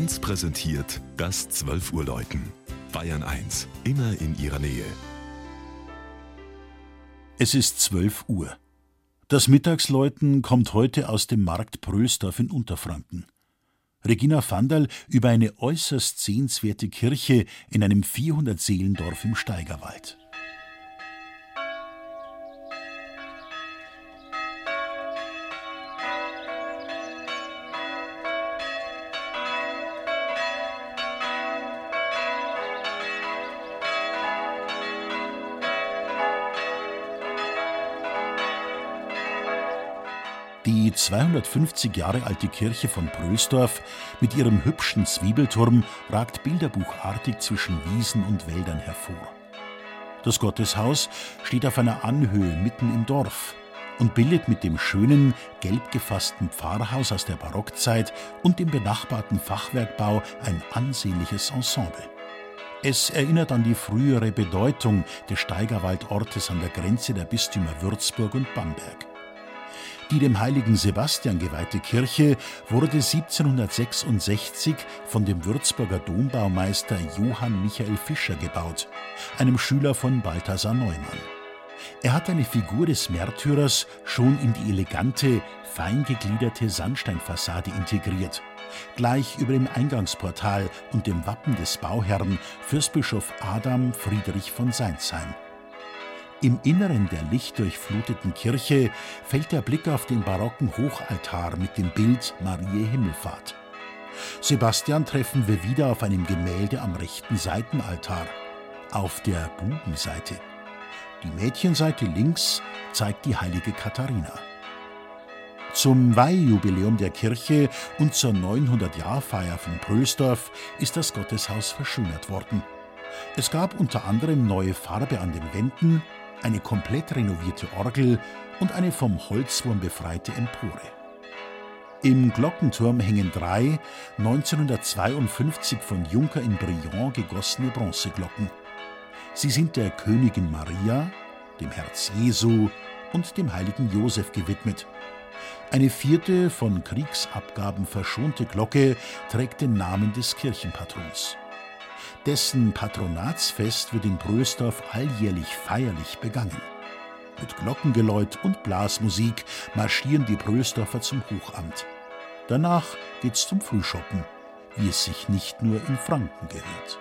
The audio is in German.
1 präsentiert das 12 Uhr Läuten. Bayern 1, immer in ihrer Nähe. Es ist 12 Uhr. Das Mittagsläuten kommt heute aus dem Markt Prösdorf in Unterfranken. Regina Vandal über eine äußerst sehenswerte Kirche in einem 400-Seelendorf im Steigerwald. Die 250 Jahre alte Kirche von Prösdorf mit ihrem hübschen Zwiebelturm ragt bilderbuchartig zwischen Wiesen und Wäldern hervor. Das Gotteshaus steht auf einer Anhöhe mitten im Dorf und bildet mit dem schönen, gelb gefassten Pfarrhaus aus der Barockzeit und dem benachbarten Fachwerkbau ein ansehnliches Ensemble. Es erinnert an die frühere Bedeutung des Steigerwaldortes an der Grenze der Bistümer Würzburg und Bamberg. Die dem heiligen Sebastian geweihte Kirche wurde 1766 von dem Würzburger Dombaumeister Johann Michael Fischer gebaut, einem Schüler von Balthasar Neumann. Er hat eine Figur des Märtyrers schon in die elegante, fein gegliederte Sandsteinfassade integriert, gleich über dem Eingangsportal und dem Wappen des Bauherrn Fürstbischof Adam Friedrich von Seinsheim. Im Inneren der lichtdurchfluteten Kirche fällt der Blick auf den barocken Hochaltar mit dem Bild Marie Himmelfahrt. Sebastian treffen wir wieder auf einem Gemälde am rechten Seitenaltar, auf der Bubenseite. Die Mädchenseite links zeigt die heilige Katharina. Zum Weihjubiläum der Kirche und zur 900-Jahr-Feier von Prösdorf ist das Gotteshaus verschönert worden. Es gab unter anderem neue Farbe an den Wänden, eine komplett renovierte Orgel und eine vom Holzwurm befreite Empore. Im Glockenturm hängen drei 1952 von Juncker in Briand gegossene Bronzeglocken. Sie sind der Königin Maria, dem Herz Jesu und dem heiligen Josef gewidmet. Eine vierte, von Kriegsabgaben verschonte Glocke trägt den Namen des Kirchenpatrons. Dessen Patronatsfest wird in Brösdorf alljährlich feierlich begangen. Mit Glockengeläut und Blasmusik marschieren die Brösdorfer zum Hochamt. Danach geht's zum Frühschoppen, wie es sich nicht nur in Franken gehört.